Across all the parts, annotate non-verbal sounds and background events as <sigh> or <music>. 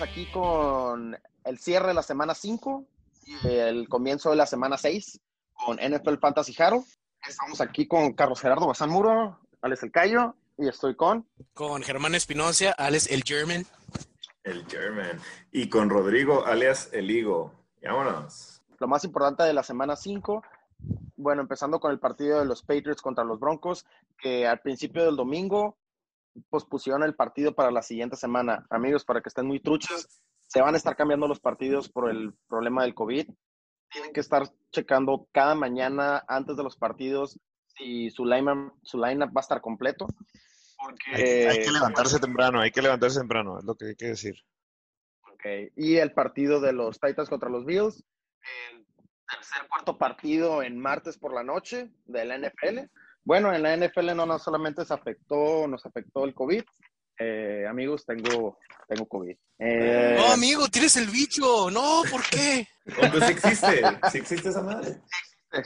empezamos aquí con el cierre de la semana 5 y el comienzo de la semana 6 con NFL Fantasy Haro. Estamos aquí con Carlos Gerardo Bazán Muro, Alex El Cayo y estoy con... Con Germán Espinosa, Alex El German. El German. Y con Rodrigo, alias El Higo. Vámonos. Lo más importante de la semana 5 bueno, empezando con el partido de los Patriots contra los Broncos, que al principio del domingo pospusieron el partido para la siguiente semana. Amigos, para que estén muy truchos, se van a estar cambiando los partidos por el problema del COVID. Tienen que estar checando cada mañana antes de los partidos si su line, su line va a estar completo. Porque... Hay, que levantarse temprano, hay que levantarse temprano, es lo que hay que decir. Okay. Y el partido de los Titans contra los Bills, el tercer cuarto partido en martes por la noche de la NFL bueno, en la NFL no, no solamente se afectó, nos afectó el COVID. Eh, amigos, tengo, tengo COVID. Eh, no, amigo, tienes el bicho. No, ¿por qué? Pues sí existe, sí existe esa madre.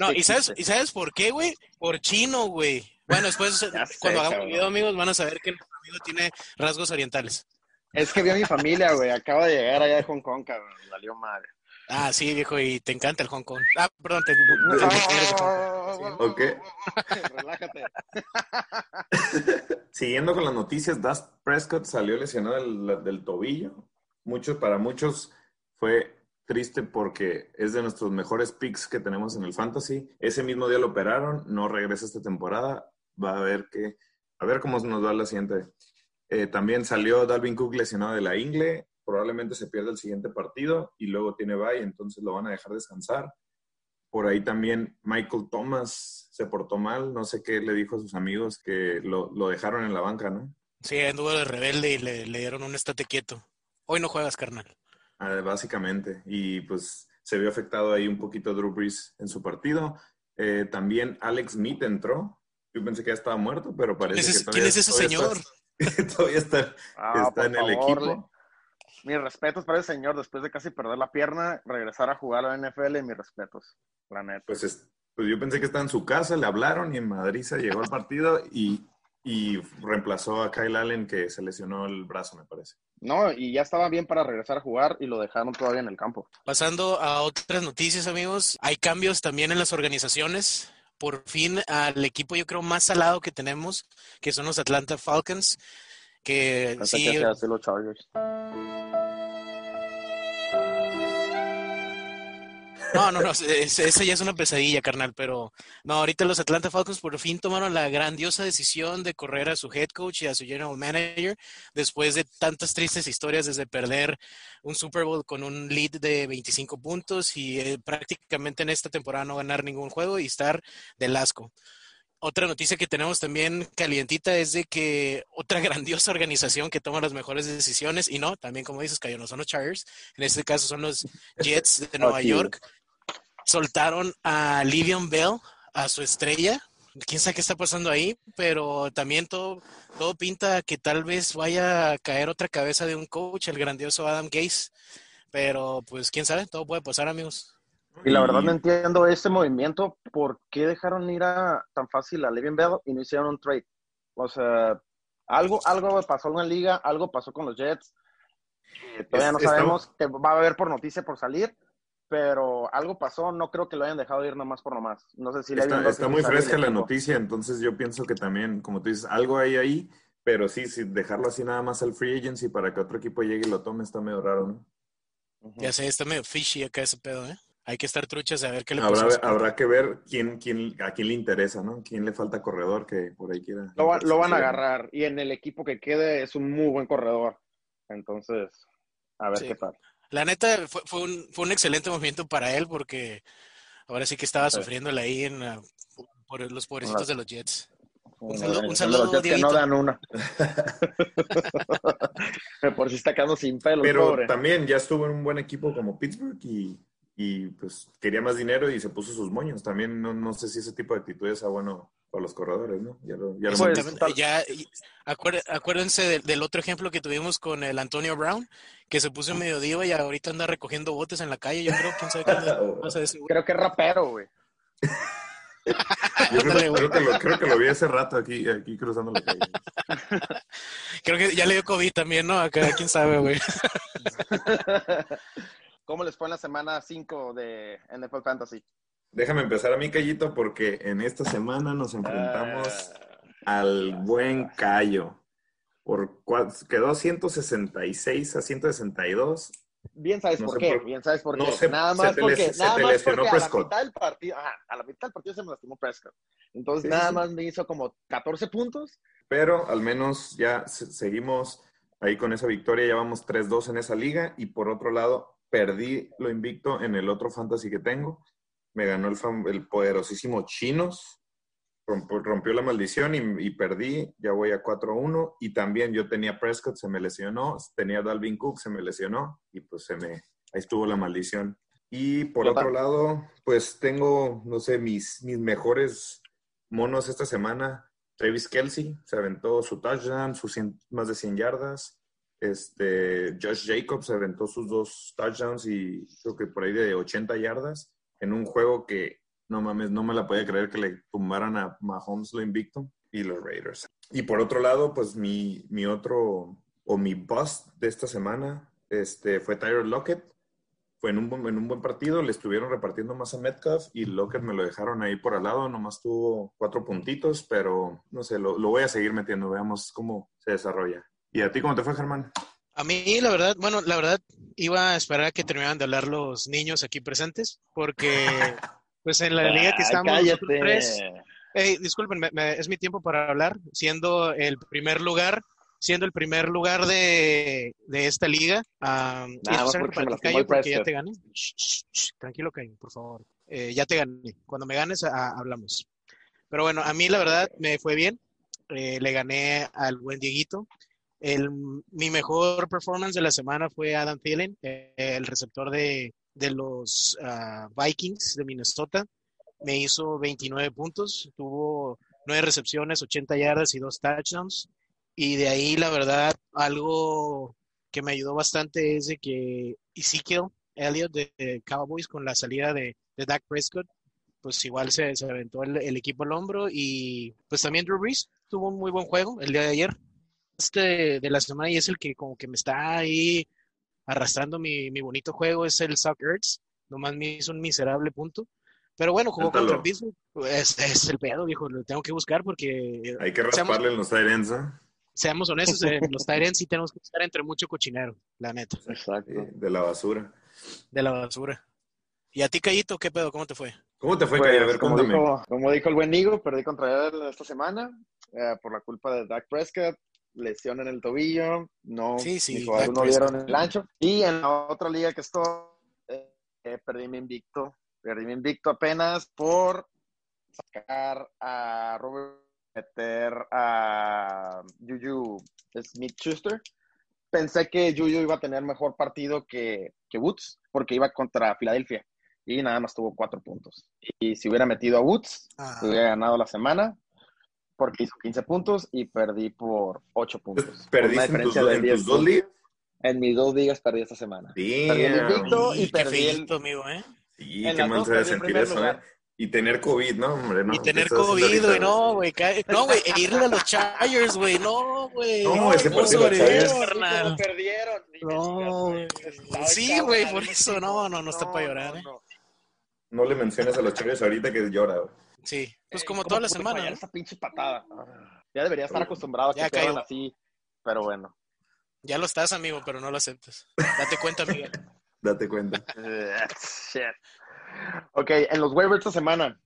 No, ¿y sabes, ¿y sabes por qué, güey? Por chino, güey. Bueno, después, cuando hagamos el video, amigos, van a saber que nuestro amigo tiene rasgos orientales. Es que vi a mi familia, güey. Acaba de llegar allá de Hong Kong, cabrón. Salió madre. Ah, sí, viejo, y te encanta el Hong Kong. Ah, perdón, te... ok. Relájate. <laughs> Siguiendo con las noticias, Dust Prescott salió lesionado del, del tobillo. Muchos, para muchos fue triste porque es de nuestros mejores picks que tenemos en el fantasy. Ese mismo día lo operaron, no regresa esta temporada. Va a ver que, a ver cómo nos va la siguiente. Eh, también salió Dalvin Cook lesionado de la ingle probablemente se pierda el siguiente partido y luego tiene bye, entonces lo van a dejar descansar. Por ahí también Michael Thomas se portó mal, no sé qué le dijo a sus amigos que lo, dejaron en la banca, ¿no? Sí, anduvo de rebelde y le, dieron un estate quieto. Hoy no juegas, carnal. Ah, básicamente, y pues se vio afectado ahí un poquito Drew Brees en su partido. Eh, también Alex Smith entró. Yo pensé que ya estaba muerto, pero parece que todavía, ¿Quién es ese señor? <laughs> todavía está, ah, está en el equipo mis respetos para ese señor, después de casi perder la pierna, regresar a jugar a la NFL, mis respetos, la neta. Pues, pues yo pensé que estaba en su casa, le hablaron y en Madrid se llegó al partido y, y reemplazó a Kyle Allen que se lesionó el brazo, me parece. No, y ya estaba bien para regresar a jugar y lo dejaron todavía en el campo. Pasando a otras noticias, amigos, hay cambios también en las organizaciones. Por fin al equipo yo creo más salado que tenemos, que son los Atlanta Falcons, que sí... Que los Chargers. No, no, no, esa ya es una pesadilla, carnal, pero no, ahorita los Atlanta Falcons por fin tomaron la grandiosa decisión de correr a su head coach y a su general manager después de tantas tristes historias desde perder un Super Bowl con un lead de 25 puntos y eh, prácticamente en esta temporada no ganar ningún juego y estar del asco. Otra noticia que tenemos también calientita es de que otra <laughs> grandiosa organización que toma las mejores decisiones, y no, también como dices, que no son los Chargers, en este caso son los Jets de <laughs> Nueva York, soltaron a Livion Bell, a su estrella. Quién sabe qué está pasando ahí, pero también todo, todo pinta que tal vez vaya a caer otra cabeza de un coach, el grandioso Adam Gase. Pero pues quién sabe, todo puede pasar, amigos. Y la verdad no entiendo ese movimiento. ¿Por qué dejaron ir a tan fácil a Livion Bell y no hicieron un trade? O sea, algo, algo pasó en la liga, algo pasó con los Jets. todavía no sabemos que va a haber por noticia por salir pero algo pasó, no creo que lo hayan dejado ir nomás por nomás. No sé si Está, está muy fresca la noticia, entonces yo pienso que también, como tú dices, algo hay ahí, pero sí, sí, dejarlo así nada más al free agency para que otro equipo llegue y lo tome está medio raro, ¿no? Ya sé, está medio fishy acá ese pedo, ¿eh? Hay que estar truchas a ver qué le habrá, Habrá que ver quién, quién, a quién le interesa, ¿no? Quién le falta corredor que por ahí quiera. Lo, lo van a agarrar y en el equipo que quede es un muy buen corredor. Entonces, a ver qué pasa. La neta fue, fue, un, fue un excelente movimiento para él porque ahora sí que estaba sufriéndole ahí en, por los pobrecitos de los Jets. Un saludo, un saludo que no dan una. <laughs> por si está quedando sin pelo. Pero también ya estuvo en un buen equipo como Pittsburgh y, y, pues quería más dinero y se puso sus moños. También no, no sé si ese tipo de actitudes es bueno para los corredores, ¿no? Ya lo, ya, lo ya acuérdense del, otro ejemplo que tuvimos con el Antonio Brown, que se puso medio diva y ahorita anda recogiendo botes en la calle. Yo creo, quién sabe qué <laughs> Creo que es rapero, güey. Yo creo, que lo, creo, que lo, vi hace rato aquí, aquí cruzando la calle. <laughs> Creo que ya le dio COVID también, ¿no? Acá, quién sabe, güey. <laughs> ¿Cómo les fue en la semana 5 de NFL Fantasy? Déjame empezar a mi Callito porque en esta semana nos enfrentamos ah. al buen Cayo. Por, quedó 166 a 162 Bien sabes por qué, bien sabes por qué. nada más porque, nada más porque a la mitad del partido, a la mitad del partido se me lastimó Prescott. Entonces nada más me hizo como 14 puntos. Pero al menos ya seguimos ahí con esa victoria, ya vamos 3-2 en esa liga y por otro lado perdí lo invicto en el otro fantasy que tengo. Me ganó el, el poderosísimo Chinos, rompió, la maldición y, perdí, ya voy a 4-1. Y también yo tenía Prescott, se me lesionó, tenía Dalvin Cook, se me lesionó y pues se me, ahí estuvo la maldición. Y por otro lado, pues tengo, no sé, mis, mis mejores monos esta semana. Travis Kelsey se aventó su touchdown, sus más de 100 yardas. Este, Josh Jacobs se aventó sus dos touchdowns y creo que por ahí de 80 yardas en un juego que no mames, no me la podía creer que le tumbaran a Mahomes lo invicto y los Raiders. Y por otro lado, pues mi, mi otro o mi bust de esta semana este, fue Tyler Lockett. Fue en un, en un buen partido, le estuvieron repartiendo más a Metcalf y Lockett me lo dejaron ahí por al lado, nomás tuvo cuatro puntitos, pero no sé, lo, lo voy a seguir metiendo, veamos cómo se desarrolla. ¿Y a ti cómo te fue, Germán? A mí, la verdad, bueno, la verdad, iba a esperar a que terminaran de hablar los niños aquí presentes, porque <laughs> Pues en la liga que estamos tres. disculpen, es mi tiempo para hablar, siendo el primer lugar, siendo el primer lugar de, de esta liga. Um, porque, ya te gané. tranquilo, Caín, por favor. Eh, ya te gané. Cuando me ganes, hablamos. Pero bueno, a mí la verdad me fue bien. Eh, le gané al buen Dieguito. El, mi mejor performance de la semana fue Adam Thielen, eh, el receptor de, de los ah, Vikings de Minnesota. Me hizo 29 puntos, tuvo 9 recepciones, 80 yardas y 2 touchdowns. Y de ahí, la verdad, algo que me ayudó bastante es de que Ezekiel Elliott de Cowboys con la salida de, de Dak Prescott, pues igual se, se aventó el, equipo al hombro y pues también Drew Brees tuvo un muy buen juego el día de ayer. Este de la semana y es el que como que me está ahí arrastrando mi, mi bonito juego es el Suck Earths. Nomás me hizo un miserable punto. Pero bueno, jugó contra Pittsburgh. Es, es, el pedo, viejo. Lo tengo que buscar porque. Hay que rasparle en los Tyrants, ¿eh? Seamos honestos, en <laughs> los Tyrants sí tenemos que estar entre mucho cochinero, la neta. Exacto. de la basura. De la basura. ¿Y a ti, Cayito, qué pedo? ¿Cómo te fue? ¿Cómo te fue, pues, A ver, como dijo, como dijo, el buen Nigo, perdí contra él esta semana eh, por la culpa de Dak Prescott lesión en el tobillo, no, sí, sí, no dieron el ancho. Y en la otra liga que estoy, eh, perdí mi invicto, perdí mi invicto apenas por sacar a Robert, meter a Juju Smith Schuster. Pensé que Juju iba a tener mejor partido que, que Woods, porque iba contra Filadelfia y nada más tuvo cuatro puntos. Y si hubiera metido a Woods, ah. hubiera ganado la semana porque hizo 15 puntos y perdí por 8 puntos. ¿Perdiste en, tus, en dos ligas? En mis dos ligas perdí esta semana. Sí, perdí el invicto y perdí el... amigo, ¿eh? Sí, qué mal se debe sentir eso, ¿eh? Y tener COVID, ¿no, hombre? No, y tener COVID, güey, no, güey. No, güey, e irle a los Chargers, güey, no, güey. No, ese partido los Chargers. perdieron. No, güey. Sí, güey, por eso, no, no, no está para llorar, ¿eh? No le menciones a los Chargers ahorita que llora, güey. Sí, pues eh, como toda la semana. Esa pinche patada. Ya debería estar acostumbrado a que quedan así, pero bueno. Ya lo estás, amigo, pero no lo aceptes. Date cuenta, Miguel. <laughs> Date cuenta. <laughs> ok, en los waivers esta semana,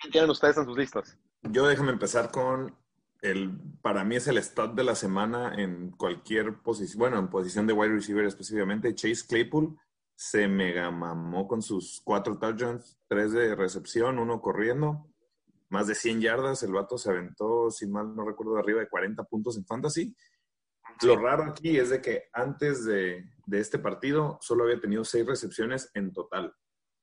¿qué tienen ustedes en sus listas? Yo déjame empezar con el, para mí es el stat de la semana en cualquier posición, bueno, en posición de wide receiver específicamente, Chase Claypool se mega mamó con sus cuatro touchdowns, tres de recepción, uno corriendo, más de 100 yardas. El vato se aventó, si mal no recuerdo, arriba de 40 puntos en fantasy. Lo raro aquí es de que antes de, este partido solo había tenido seis recepciones en total.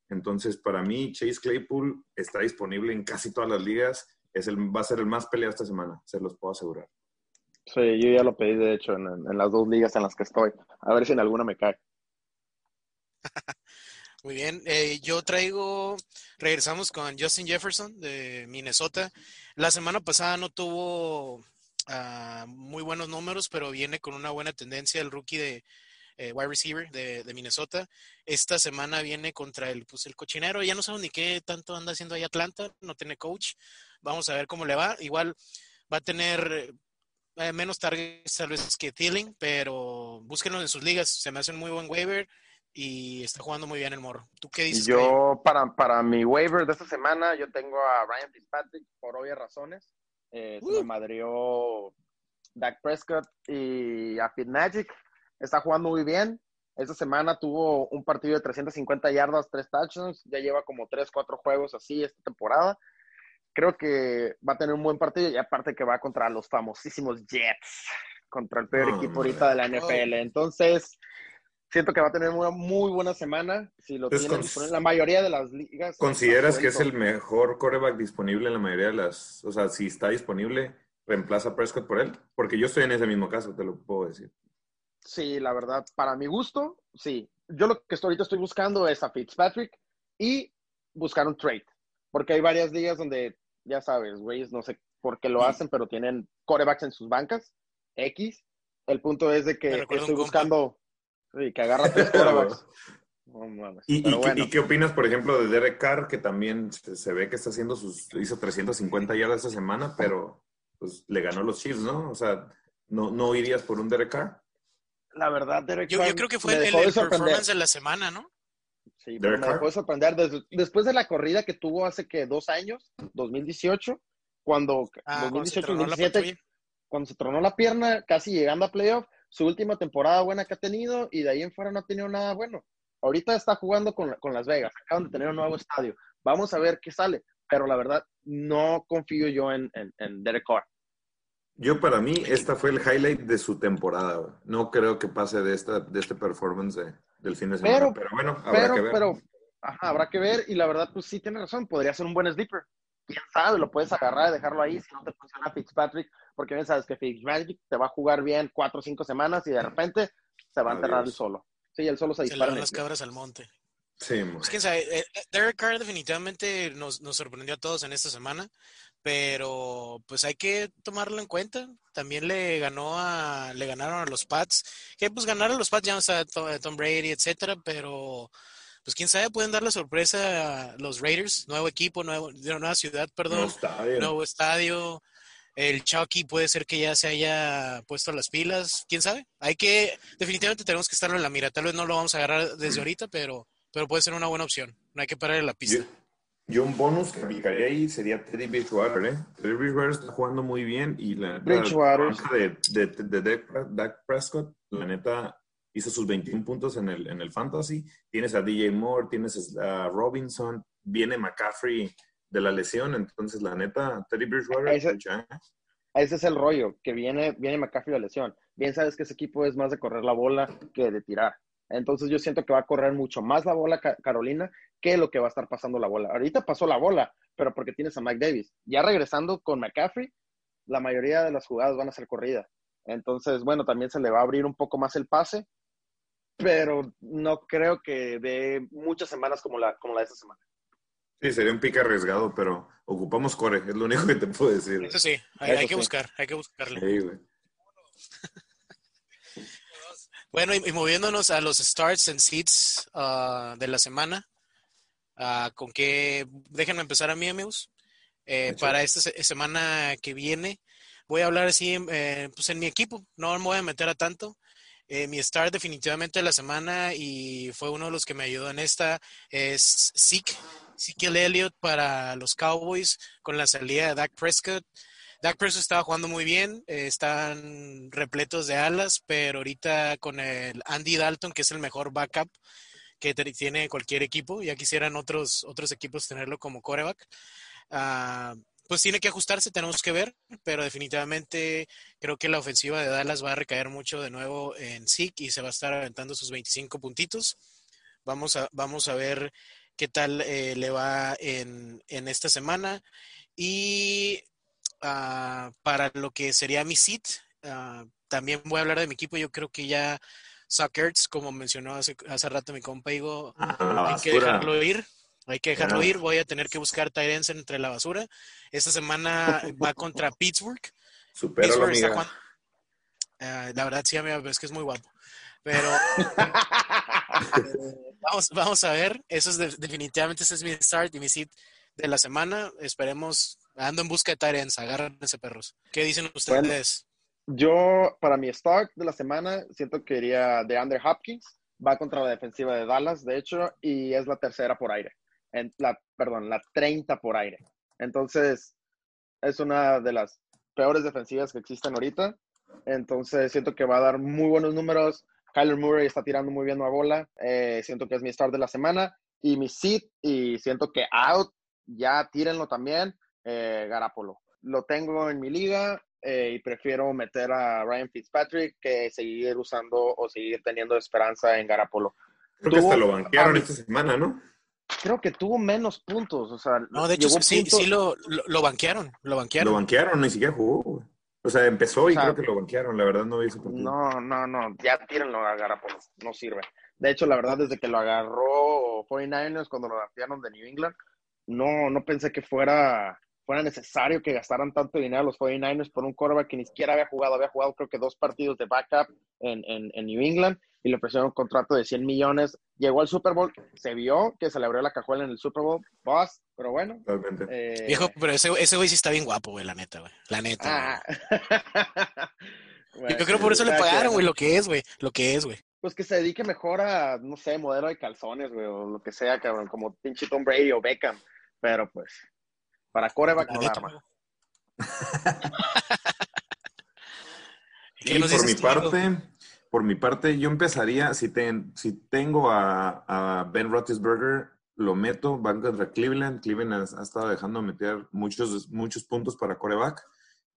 Entonces, para mí, Chase Claypool está disponible en casi todas las ligas. Es el, va a ser el más peleado esta semana, se los puedo asegurar. Sí, yo ya lo pedí, de hecho, en las dos ligas en las que estoy. A ver si en alguna me cae. Muy bien, eh, yo traigo, regresamos con Justin Jefferson de Minnesota. La semana pasada no tuvo ah, muy buenos números, pero viene con una buena tendencia el rookie de eh, wide receiver de, Minnesota. Esta semana viene contra el, pues, el cochinero. Ya no sabemos ni qué tanto anda haciendo ahí Atlanta, no tiene coach. Vamos a ver cómo le va. Igual va a tener eh, menos targets tal vez que Thielen, pero búsquenlo en sus ligas. Se me hace un muy buen waiver y está jugando muy bien el morro. ¿Tú qué dices? Yo, para, para mi waiver de esta semana, yo tengo a Ryan Fitzpatrick por obvias razones. Eh, se me uh. madrió Dak Prescott y a Magic Está jugando muy bien. Esta semana tuvo un partido de 350 yardas, tres touchdowns. Ya lleva como tres, cuatro juegos así esta temporada. Creo que va a tener un buen partido y aparte que va contra los famosísimos Jets, contra el peor equipo ahorita de la NFL. Entonces, siento que va a tener una muy buena semana. Si lo tiene en la mayoría de las ligas. ¿Consideras que es el mejor coreback disponible en la mayoría de las. O sea, si está disponible, reemplaza a Prescott por él? Porque yo estoy en ese mismo caso, te lo puedo decir. Sí, la verdad, para mi gusto, sí. Yo lo que estoy, ahorita estoy buscando es a Fitzpatrick y buscar un trade. Porque hay varias días donde, ya sabes, güeyes, no sé por qué lo hacen, pero tienen corebacks en sus bancas, X. El punto es de que estoy buscando Sí, que agarra tres <laughs> ¿Y, qué opinas, por ejemplo, de Derek Carr, que también se, ve que está haciendo sus, hizo 350 yardas esta semana, pero pues le ganó los Chiefs, ¿no? O sea, ¿no, no irías por un Derek Carr? La verdad, Derek Carr. Yo creo que fue el, performance de la semana, ¿no? Sí, pero me dejó de sorprender. después de la corrida que tuvo hace que dos años, 2018, cuando, 2018-2017, ah, cuando se tronó la pierna, casi llegando a playoff, su última temporada buena que ha tenido y de ahí en fuera no ha tenido nada bueno. Ahorita está jugando con, Las Vegas, acaban de tener un nuevo estadio. Vamos a ver qué sale, pero la verdad no confío yo en, en, Derek Carr. Yo para mí esta fue el highlight de su temporada. No creo que pase de esta de este performance del fin de semana. Pero, bueno, habrá que ver. Pero, habrá que ver y la verdad pues sí tiene razón. Podría ser un buen sleeper quién sabe, lo puedes agarrar y dejarlo ahí si no te funciona Fitzpatrick, porque bien sabes que Fitzmagic te va a jugar bien cuatro o cinco semanas y de repente se va a enterrar el solo. Sí, el solo se dispara. Se las cabras al monte. Sí, pues quién sabe, eh, eh, Derek Carr definitivamente nos, nos, sorprendió a todos en esta semana, pero pues hay que tomarlo en cuenta. También le ganó a, le ganaron a los Pats, que pues ganar a los Pats ya no está Tom Brady, etcétera, pero pues quién sabe, pueden dar la sorpresa a los Raiders, nuevo equipo, nuevo, nueva ciudad, perdón, nuevo estadio. El Chucky puede ser que ya se haya puesto las pilas, quién sabe. Hay que, definitivamente tenemos que estarlo en la mira. Tal vez no lo vamos a agarrar desde ahorita, pero, pero puede ser una buena opción. No hay que parar en la pista. Yo, un bonus que aplicaría ahí sería Teddy Bridgewater, ¿eh? Teddy Bridgewater está jugando muy bien y la, de, de, de, de Dak Prescott, la neta, hizo sus 21 puntos en el, en el Fantasy. Tienes a DJ Moore, tienes a Robinson, viene McCaffrey de la lesión, entonces la neta, Teddy Bridgewater. Ese, ese es el rollo, que viene, viene McCaffrey de la lesión. Bien sabes que ese equipo es más de correr la bola que de tirar. Entonces yo siento que va a correr mucho más la bola Carolina que lo que va a estar pasando la bola. Ahorita pasó la bola, pero porque tienes a Mike Davis. Ya regresando con McCaffrey, la mayoría de las jugadas van a ser corridas. Entonces, bueno, también se le va a abrir un poco más el pase pero no creo que de muchas semanas como la, como la de esta semana. Sí, sería un pique arriesgado, pero ocupamos core, es lo único que te puedo decir. Eso sí, hay, que buscar, hay que buscarle. Sí, güey. bueno, y, moviéndonos a los starts and seats uh, de la semana, uh, con que, déjenme empezar a mí, amigos. Eh, para esta semana que viene, voy a hablar así, eh, pues en mi equipo, no me voy a meter a tanto. Eh, mi star definitivamente de la semana y fue uno de los que me ayudó en esta es Zeke, Ezekiel Elliott para los Cowboys con la salida de Dak Prescott. Dak Prescott estaba jugando muy bien, eh, están repletos de alas, pero ahorita con el Andy Dalton, que es el mejor backup que tiene cualquier equipo, ya quisieran otros, otros equipos tenerlo como coreback. Uh, pues tiene que ajustarse, tenemos que ver, pero definitivamente creo que la ofensiva de Dallas va a recaer mucho de nuevo en Zeke y se va a estar aventando sus 25 puntitos. Vamos a, vamos a ver qué tal eh, le va en, esta semana. Y ah, para lo que sería mi sit, ah, también voy a hablar de mi equipo. Yo creo que ya Suckerts, como mencionó hace, hace rato mi compa Igo, Ah, hay que dejarlo ir. Hay que dejarlo ir. Voy a tener que buscar Tyrants entre la basura. Esta semana va <laughs> contra Pittsburgh. Amiga. Ah, la verdad, sí, amiga, es que es muy guapo. Pero <laughs> vamos, vamos a ver. Eso es de- definitivamente ese es mi start y mi sit de la semana. Esperemos. Ando en busca de Tyrants. Agárrense, perros. ¿Qué dicen ustedes? Yo, para mi start de la semana, siento que iría de Andre Hopkins. Va contra la defensiva de Dallas, de hecho, y es la tercera por aire. En la, perdón, la 30 por aire. Entonces, es una de las peores defensivas que existen ahorita. Entonces, siento que va a dar muy buenos números. Kyler Murray está tirando muy bien la bola. Eh, siento que es mi start de la semana. Y mi sit, y siento que out, ya tírenlo también, eh, Garapolo. Lo tengo en mi liga eh, y prefiero meter a Ryan Fitzpatrick que seguir usando o seguir teniendo esperanza en Garapolo. Creo que hasta Tuvo- lo banquearon ah, esta semana, ¿no? Creo que tuvo menos puntos. O sea, No, de hecho, sí, puntos- sí lo, lo, lo banquearon. Lo Lo banquearon. banquearon, ni siquiera jugó. güey. O sea, empezó y O sea, creo que lo banquearon. La verdad no vi ese partido. No, no, no, ya tírenlo a Garapolo, no sirve. De hecho, la verdad, desde que lo agarró 49ers cuando lo draftearon de New England, no, no pensé que fuera, fuera necesario que gastaran tanto dinero los 49ers por un quarterback que ni siquiera había jugado. Había jugado creo que dos partidos de backup en, en, en New England y le ofrecieron un contrato de 100 millones. Llegó al Super Bowl, se vio que se le abrió la cajuela en el Super Bowl, boss, pero bueno. Totalmente. eh, Viejo, pero ese, ese güey sí está bien guapo, güey, la neta, güey. La neta. ah. güey. <laughs> Yo creo por eso le pagaron, güey, lo que es, güey. Lo que es, güey. Pues que se dedique mejor a, no sé, modelo de calzones, güey, o lo que sea, cabrón, como pinche Tom Brady o Beckham. Pero pues, para coreback no arma. <laughs> Y ¿Qué nos por mi tú, parte, por mi parte, yo empezaría, si, ten- si tengo a, a Ben Roethlisberger, lo meto, van contra Cleveland. Cleveland ha, estado dejando meter muchos, muchos puntos para coreback.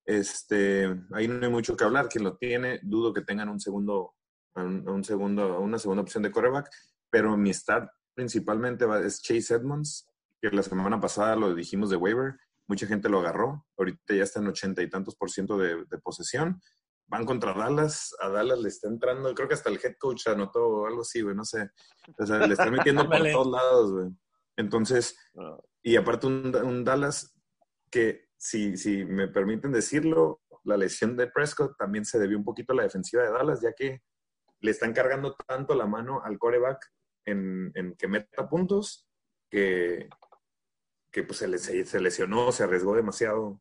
Este, ahí no hay mucho que hablar. Quien lo tiene, dudo que tengan un segundo, un, un segundo, una segunda opción de coreback. Pero mi start principalmente es Chase Edmonds, que la semana pasada lo dijimos de waiver. Mucha gente lo agarró. Ahorita ya está en ochenta y tantos por ciento de posesión van contra Dallas, a Dallas le está entrando, creo que hasta el head coach anotó algo así, güey, no sé. O sea, le están metiendo por todos lados, güey. Entonces, Ah. y aparte un, un Dallas que, si, si me permiten decirlo, la lesión de Prescott también se debió un poquito a la defensiva de Dallas, ya que le están cargando tanto la mano al coreback en, en que meta puntos que, que pues se- se lesionó, se arriesgó demasiado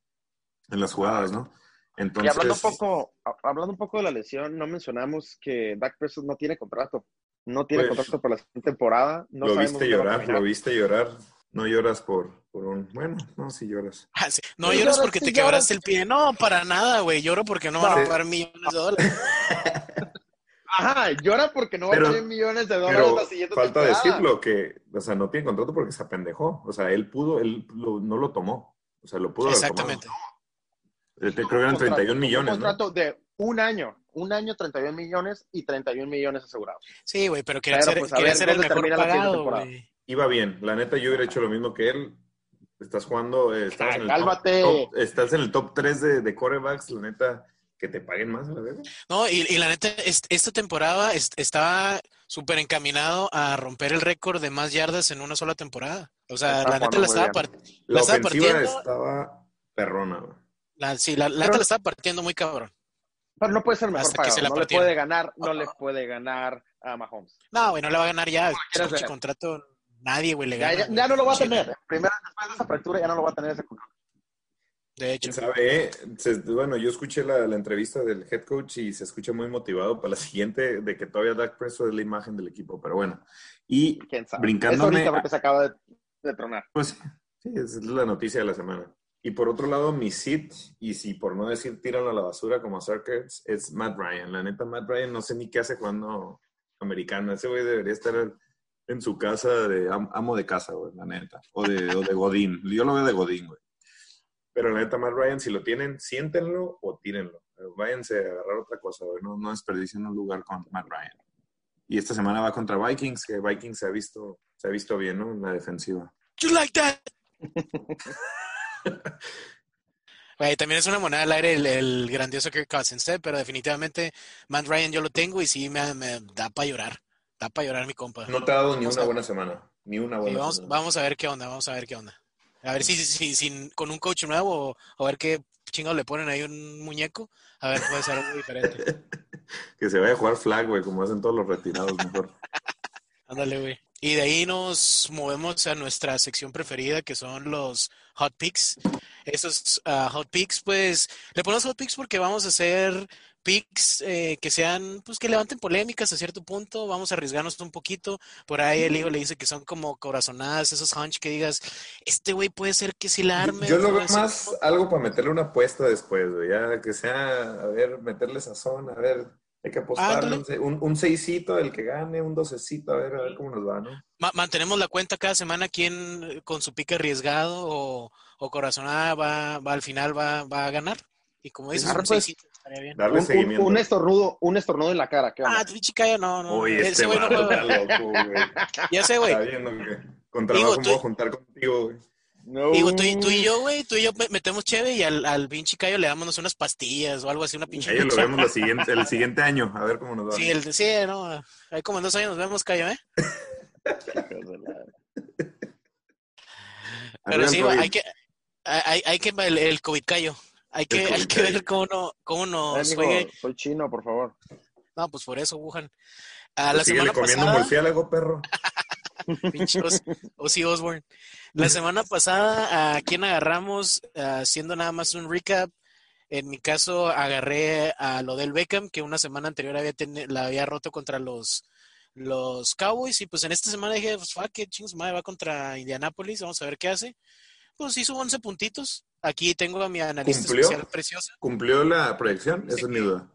en las jugadas, ¿no? Y hablando un poco, hablando un poco de la lesión, no mencionamos que Dak Prescott no tiene contrato. No tiene Pues, contrato para la siguiente temporada. No lo viste llorar, lo viste llorar. No lloras por, por un... Bueno, no, sí lloras. <laughs> Ah, sí. No Sí, lloras lloras, porque sí te lloras. quebraste el pie. No, para nada, güey. Lloro porque no van a pagar millones de dólares. <laughs> Ajá, llora porque no va Pero- a tener millones de dólares Pero la siguiente falta temporada. decirlo que, o sea, no tiene contrato porque se apendejó. O sea, él pudo, él lo- no lo tomó. O sea, lo pudo haber Exactamente. tomado. Creo que eran Contrato, 31 un millones, ¿no? contrato de un año. Un año, 31 millones y 31 millones asegurados. Sí, güey, pero quería ser, pues, ver ser el mejor pagado, güey. Iba bien. La neta, yo hubiera hecho lo mismo que él. Estás jugando, eh, estás, Ah, en el top, top- estás en el top 3 de, de corebacks. La neta, que te paguen más a la vez. No, y, y la neta, es- esta temporada es- estaba súper encaminado a romper el récord de más yardas en una sola temporada. O sea, Está la neta la estaba, La La estaba ofensiva partiendo. estaba perrona, güey. La, sí, la, la Pero- la estaba partiendo muy cabrón. Pero no puede ser mejor Hasta que pagado. se la No le puede ganar, no le puede ganar a Mahomes. No, güey, no le va a ganar ya. contrato, nadie, güey, le Ya, gana. ya- ya no lo va a Sí, tener. Primero, después de esa fractura, ya no lo va a tener ese contrato. De hecho. ¿Quién sabe? eh? Bueno, yo escuché la, la entrevista del head coach y se escucha muy motivado para la siguiente de que todavía Dak Prescott es la imagen del equipo, pero bueno. Y. Brincándome Eso ahorita porque se acaba de, de tronar. pues sí, esa es la noticia de la semana. Y por otro lado, mi sit, y si por no decir tíralo a la basura como a Circuits, es Matt Ryan. La neta, Matt Ryan no sé ni qué hace jugando americano. Ese güey debería estar en su casa de am- amo de casa, güey, la neta. O de, o de Godín. Yo lo veo de Godín, güey. Pero la neta, Matt Ryan, si lo tienen, siéntenlo o tírenlo. Eh, Váyanse a agarrar otra cosa, güey. No, no desperdicien un lugar con Matt Ryan. Y esta semana va contra Vikings, que Vikings se ha visto, se ha visto bien, ¿no? En la defensiva. You like that? <laughs> Güey, también es una moneda al aire el, el grandioso Kirk Cousins, ¿eh? pero definitivamente Matt Ryan yo lo tengo y sí me, me da para llorar. Da para llorar mi compa. No te ha dado ni Vamos una a- buena semana. Ni una buena Sí, vamos, semana. vamos a ver qué onda, vamos a ver qué onda. A ver si, si, si- si con un coach nuevo o a ver qué chingados le ponen ahí un muñeco. A ver, puede ser algo diferente. <laughs> Que se vaya a jugar flag, güey, como hacen todos los retirados mejor. <laughs> Ándale, güey. Y de ahí nos movemos a nuestra sección preferida, que son los hot picks. Esos ah, hot picks, pues, le ponemos hot picks porque vamos a hacer picks eh, que sean, pues, que levanten polémicas a cierto punto. Vamos a arriesgarnos un poquito. Por ahí el hijo le dice que son como corazonadas, esos hunch que digas, este güey puede ser que sí la arme. Yo lo veo más algo para meterle una apuesta después, güey. Ya que sea, a ver, meterle sazón, a ver, hay que apostarle Ándale. un, se- un, un seisito, el que gane, un docecito, a ver, a ver cómo nos va, ¿no? Ma- mantenemos la cuenta cada semana quién eh, con su pique arriesgado o, o corazonada va, va al final va, va a ganar. Y como dices, un pues. seisito estaría bien. Darle Un, seguimiento. un estornudo, un estornudo en la cara. ¿qué? Ah, pinche Cayo, no, no. Uy, ese este güey no loco, güey. <laughs> Ya sé, güey. Está viendo que con Digo, trabajo me tú- voy a juntar contigo, güey. No. Digo, tú y, tú y yo, güey, tú y yo me- metemos cheve y al, al pinche Cayo le damos unas pastillas o algo así, una pinche. Ahí lo vemos la siguiente, <laughs> el siguiente año, a ver cómo nos va. Sí, el, sí, no. Ahí como en dos años nos vemos, Cayo, ¿eh? <laughs> Pero sí, hay que, hay, hay que, el, el COVID Cayo. Hay que, hay que ver Cayo. cómo, no, cómo nos mijo, juegue. soy chino, por favor. No, pues por eso, Wuhan. A Pues la semana comiendo pasada. murciélago, perro. <laughs> <laughs> Ozzy Osbourne. La semana pasada, ¿a quién agarramos? Ah, Haciendo nada más un recap. En mi caso, agarré a lo del Beckham, que una semana anterior había la había roto contra los, los Cowboys. Y pues en esta semana dije, pues fuck it, chingos, madre, va contra Indianapolis. Vamos a ver qué hace. Pues hizo 11 puntitos. Aquí tengo a mi analista ¿Cumplió? especial preciosa. ¿Cumplió la proyección? Esa es mi duda.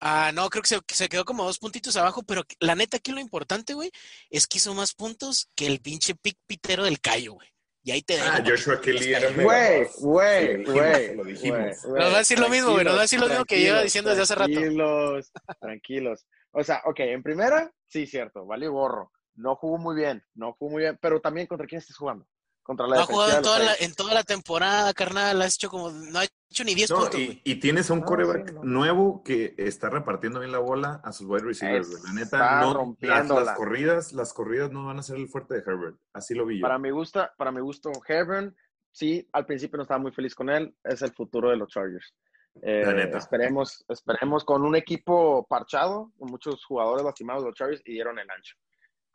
Ah, no, creo que se, que se quedó como dos puntitos abajo, pero la neta aquí lo importante, güey, es que hizo más puntos que el pinche pic pitero del Cayo, güey. Y ahí te dejo. Ah, Joshua que- Kelly era Güey, güey, Sí, lo dijimos, güey. Lo dijimos. güey, Nos va a decir lo mismo, güey, nos va a decir lo mismo que lleva tranquilos, diciendo desde hace rato. Tranquilos, tranquilos. O sea, ok, en primera, sí, cierto, vale gorro. No jugó muy bien, no jugó muy bien, pero también contra quién estás jugando. Contra la No ha jugado en de toda, la, Saints. en toda la temporada, carnal. Has hecho como. No ha hecho ni 10 No, puntos, y, y tienes a un No, coreback sí, no. nuevo que está repartiendo bien la bola a sus wide receivers. güey. La neta, Está no, las, las corridas, las corridas no van a ser el fuerte de Herbert. Así lo vi yo. Para mi gusto, para mi gusto, Herbert, sí, al principio no estaba muy feliz con él, es el futuro de los Chargers. Eh, La neta. Esperemos, esperemos con un equipo parchado, con muchos jugadores lastimados de los Chargers y dieron el ancho.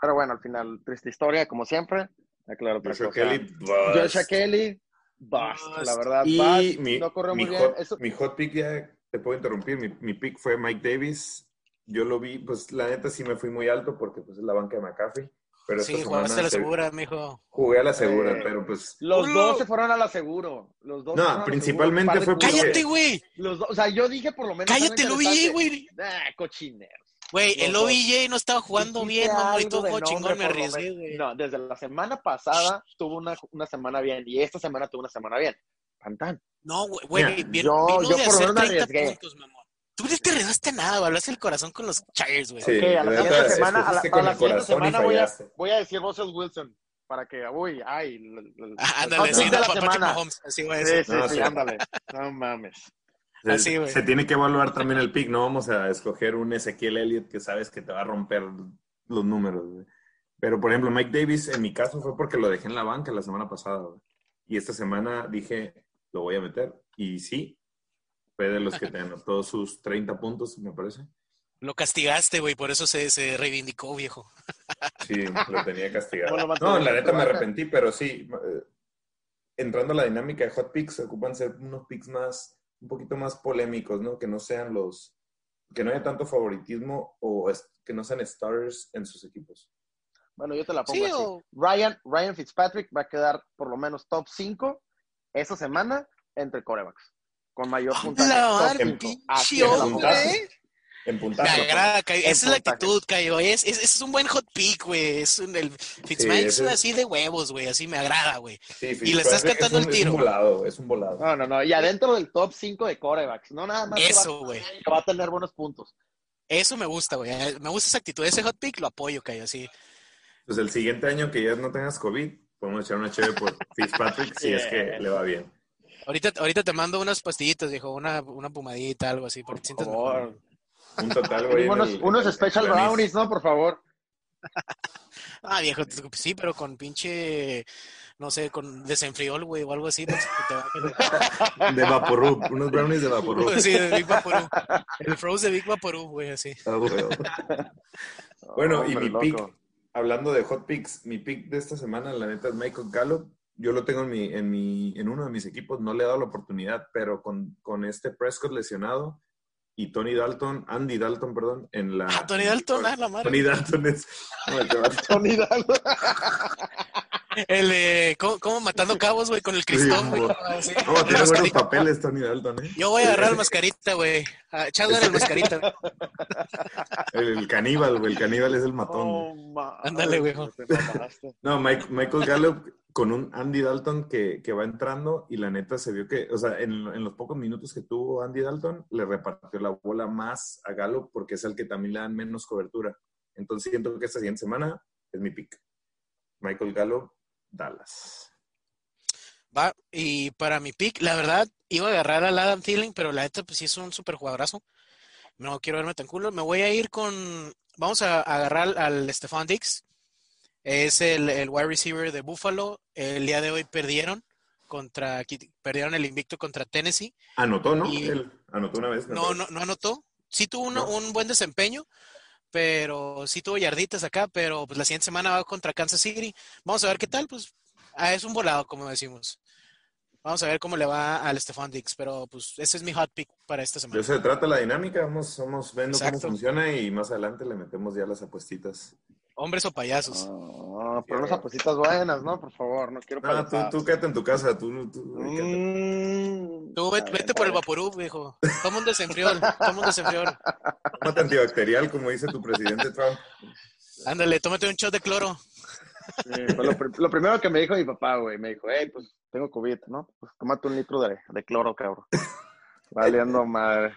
Pero bueno, al final, triste historia, como siempre. Aclaro otra Joshua cosa. Kelly, bust. Joshua Kelly, bust, Bust. la verdad, Y bust, mi, no corrió mi muy bien. hot, Eso, mi hot pick ya te puedo interrumpir. Mi, mi pick fue Mike Davis. Yo lo vi, pues la neta sí me fui muy alto porque pues es la banca de McCaffrey. Pero esta Sí, semana jugaste a la se- segura, mijo. Jugué a la segura, Eh, pero pues. los ¡Ulo! dos se fueron a la seguro. Los dos se No, principalmente fue porque- cállate, güey. Los dos, o sea, yo dije por lo menos. Cállate, lo vi, güey. Ah, cochineros. Güey, el. OBJ no estaba jugando bien, mamá, y todo chingón, me arriesgué, güey. No, desde la semana pasada tuvo una, una semana bien y esta semana tuvo una semana bien. Tan, tan. No, güey, vino, yo- vino yo de por hacer menos me 30 arriesgué. puntos. Tú no te arriesgaste a nada, hablaste el corazón con los Chargers, güey. Sí, Ok, a la siguiente semana, a la, a la siguiente semana voy a, voy a decir Russell Wilson para que, uy, ay. Ah, Ándale, sí, de la semana. Mahomes, así voy a Sí, decir. sí, No, sí, sí. ándale. No mames. Se, Así, güey. se tiene que evaluar también el pick, no vamos a escoger un Ezequiel Elliott que sabes que te va a romper los números. güey. Pero, por ejemplo, Mike Davis, en mi caso, fue porque lo dejé en la banca la semana pasada. güey. Y esta semana dije, lo voy a meter. Y sí, fue de los que te anotó sus 30 puntos, me parece. Lo castigaste, güey, por eso se, se reivindicó, viejo. Sí, lo tenía castigado. No, mantuviste la neta me arrepentí, pero sí, eh, entrando a la dinámica de hot picks, ocupan ser unos picks más, un poquito más polémicos, ¿no? Que no sean los, que no haya tanto favoritismo o que no sean starters en sus equipos. Bueno, yo te la pongo Sí, así. o- Ryan, Ryan Fitzpatrick va a quedar por lo menos top 5 esa semana entre corebacks. Con mayor puntaje. La Top madre, cinco. pinche Así te la En Me puntaje. agrada, Cayo. Esa es la actitud, Cayo. Es, es, es un buen hot pick, güey. Es un, el Fitzmagic es así de huevos, güey. Así me agrada, güey. Sí, Y le estás cantando es un, el tiro. Es un volado, es un volado. No, no, no. Y adentro del top 5 de corebacks. No nada más. Eso, va- güey. que va a tener buenos puntos. Eso me gusta, güey. Me gusta esa actitud. Ese hot pick lo apoyo, Cayo. Así. Pues el siguiente año que ya no tengas COVID, podemos echar una chévere por <laughs> Fitzpatrick si es que le va bien. Ahorita, ahorita te mando unas pastillitas, viejo, una, una pumadita, algo así, porque te sientes Por favor. mejor. Un total, güey. <laughs> unos el- unos el- special brownies, ¿no? Por favor. <laughs> Ah, viejo, sí, pero con pinche, no sé, con desenfriol, güey, o algo así. pues, que te va a- <laughs> De Vaporub, unos brownies de Vaporub. Sí, de Big Vaporub. El Froze de Big Vaporub, güey, así. Ah, güey. Bueno, y mi pick, hablando de hot picks, mi pick de esta semana, la neta, es Michael Gallup. Yo lo tengo en, mi, en, mi, en uno de mis equipos, no le he dado la oportunidad, pero con, con este Prescott lesionado y Tony Dalton, Andy Dalton, perdón, en la... Ah, Tony Dalton, <laughs> ah, la madre. Tony Dalton es... Tony Dalton. <laughs> El de, ¿cómo, cómo matando cabos, güey, con el cristón, güey? así. No, tiene buenos papeles Tony Dalton, ¿eh? Yo voy a agarrar el mascarita, güey. Echadle el mascarita. El, el caníbal, güey, el caníbal es el matón. Oh, Ándale, güey. No, Mike- Michael Gallup con un Andy Dalton que, que va entrando y la neta se vio que, o sea, en, en los pocos minutos que tuvo Andy Dalton, le repartió la bola más a Gallup porque es el que también le dan menos cobertura. Entonces siento que esta siguiente semana es mi pick. Michael Gallup, Dallas. Va, y para mi pick, la verdad, iba a agarrar al Adam Thielen, pero la neta, pues sí es un super jugadorazo. No quiero verme tan culo. Me voy a ir con. Vamos a agarrar al Stephon Diggs. Es el, el wide receiver de Buffalo. El día de hoy perdieron contra. Perdieron el invicto contra Tennessee. Anotó, ¿no? Y- Él anotó una vez. No, parece. no, no anotó. Sí tuvo uno- No. un buen desempeño, pero sí tuvo yarditas acá, pero pues la siguiente semana va contra Kansas City. Vamos a ver qué tal, pues ah, es un volado, como decimos. Vamos a ver cómo le va al Stephon Diggs, pero pues ese es mi hot pick para esta De semana. eso se trata la dinámica, vamos, vamos viendo Exacto. cómo funciona y más adelante le metemos ya las apuestitas. Hombres o payasos. Ah, pero unas apuestitas buenas, ¿no? Por favor, no quiero No, tú, payasadas. tú quédate en tu casa, tú, tú. Mm, Tú vete, por el vaporú, viejo. Toma un desenfriol, toma un desenfriol. Tómate antibacterial, como dice tu presidente Trump. Ándale, tómate un shot de cloro. Sí, fue lo, pri- lo primero que me dijo mi papá, güey, me dijo, hey, pues tengo COVID, ¿no? Pues tómate un litro de, de cloro, cabrón. <laughs> Valiendo madre.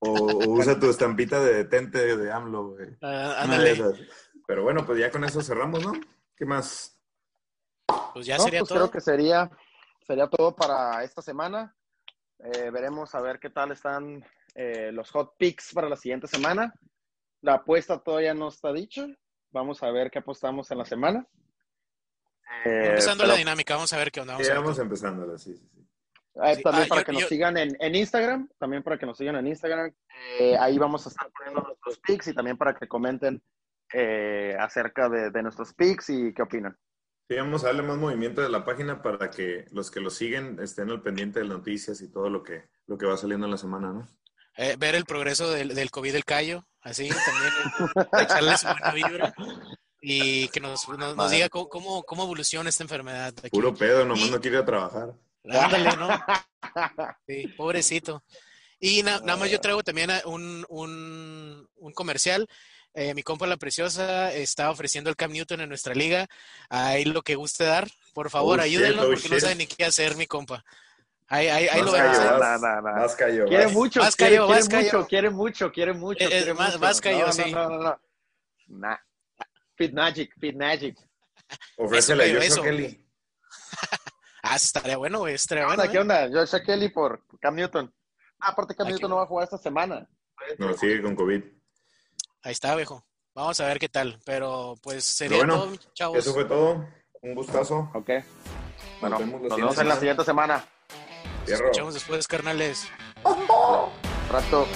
O, o usa tu estampita de detente de AMLO, güey. Ah, de ándale. Pero bueno, pues ya con eso cerramos, ¿no? ¿Qué más? pues ya no, sería pues todo. creo que sería, sería todo para esta semana. Eh, veremos a ver qué tal están eh, los hot picks para la siguiente semana. La apuesta todavía no está dicha. Vamos a ver qué apostamos en la semana. Eh, Empezando pero- la dinámica, vamos a ver qué onda. Vamos ver. vamos empezando, sí, sí, sí. Eh, Sí, también ah, para yo- que nos yo- sigan en, en Instagram, también para que nos sigan en Instagram. Eh, ahí vamos a estar poniendo nuestros pics y también para que comenten eh, acerca de, de nuestros pics y qué opinan. Sí, vamos a darle más movimiento de la página para que los que lo siguen estén al pendiente de las noticias y todo lo que, lo que va saliendo en la semana, ¿no? Eh, ver el progreso del, del COVID del Cayo, así también, eh, <laughs> echarle su buena vibra y que nos, nos, nos diga cómo, cómo, cómo evoluciona esta enfermedad. aquí. Puro pedo, nomás Y- no quiere ir a trabajar. Ándale, ¿no? <laughs> Sí, pobrecito. Y na- nada más yo traigo también un, un, un comercial. Eh, mi compa La Preciosa está ofreciendo el Cam Newton en nuestra liga. Ahí lo que guste dar. Por favor, Oh, shit, ayúdenlo oh, porque no sabe ni qué hacer, mi compa. Ahí, ahí, ahí lo cayó, vemos. ¿eh? vas, No, no, no. vas cayó, Quiere vas. mucho, Vas, quiere, Cayo, quiere mucho, quiere mucho, quiere mucho, Eh, eh, quiere más- mucho. vas, Cayo, no, sí. No, no, no, no. Nah. Fit Magic, Fit Magic. <laughs> Ofrécele a Joshua. Kelly. <laughs> Ah, estaría bueno, güey. Estaría ¿Qué bueno. onda? ¿Qué ¿eh? Joshua Kelly por Cam Newton. Ah, aparte Cam Aquí. Newton no va a jugar esta semana. No, sigue con COVID. Ahí está, viejo. Vamos a ver qué tal. Pero pues sería Pero bueno, todo, chavos. Eso fue todo. Un gustazo. Ok. Bueno, vemos la nos vemos en la siguiente semana. Nos escuchamos después, carnales. Rato.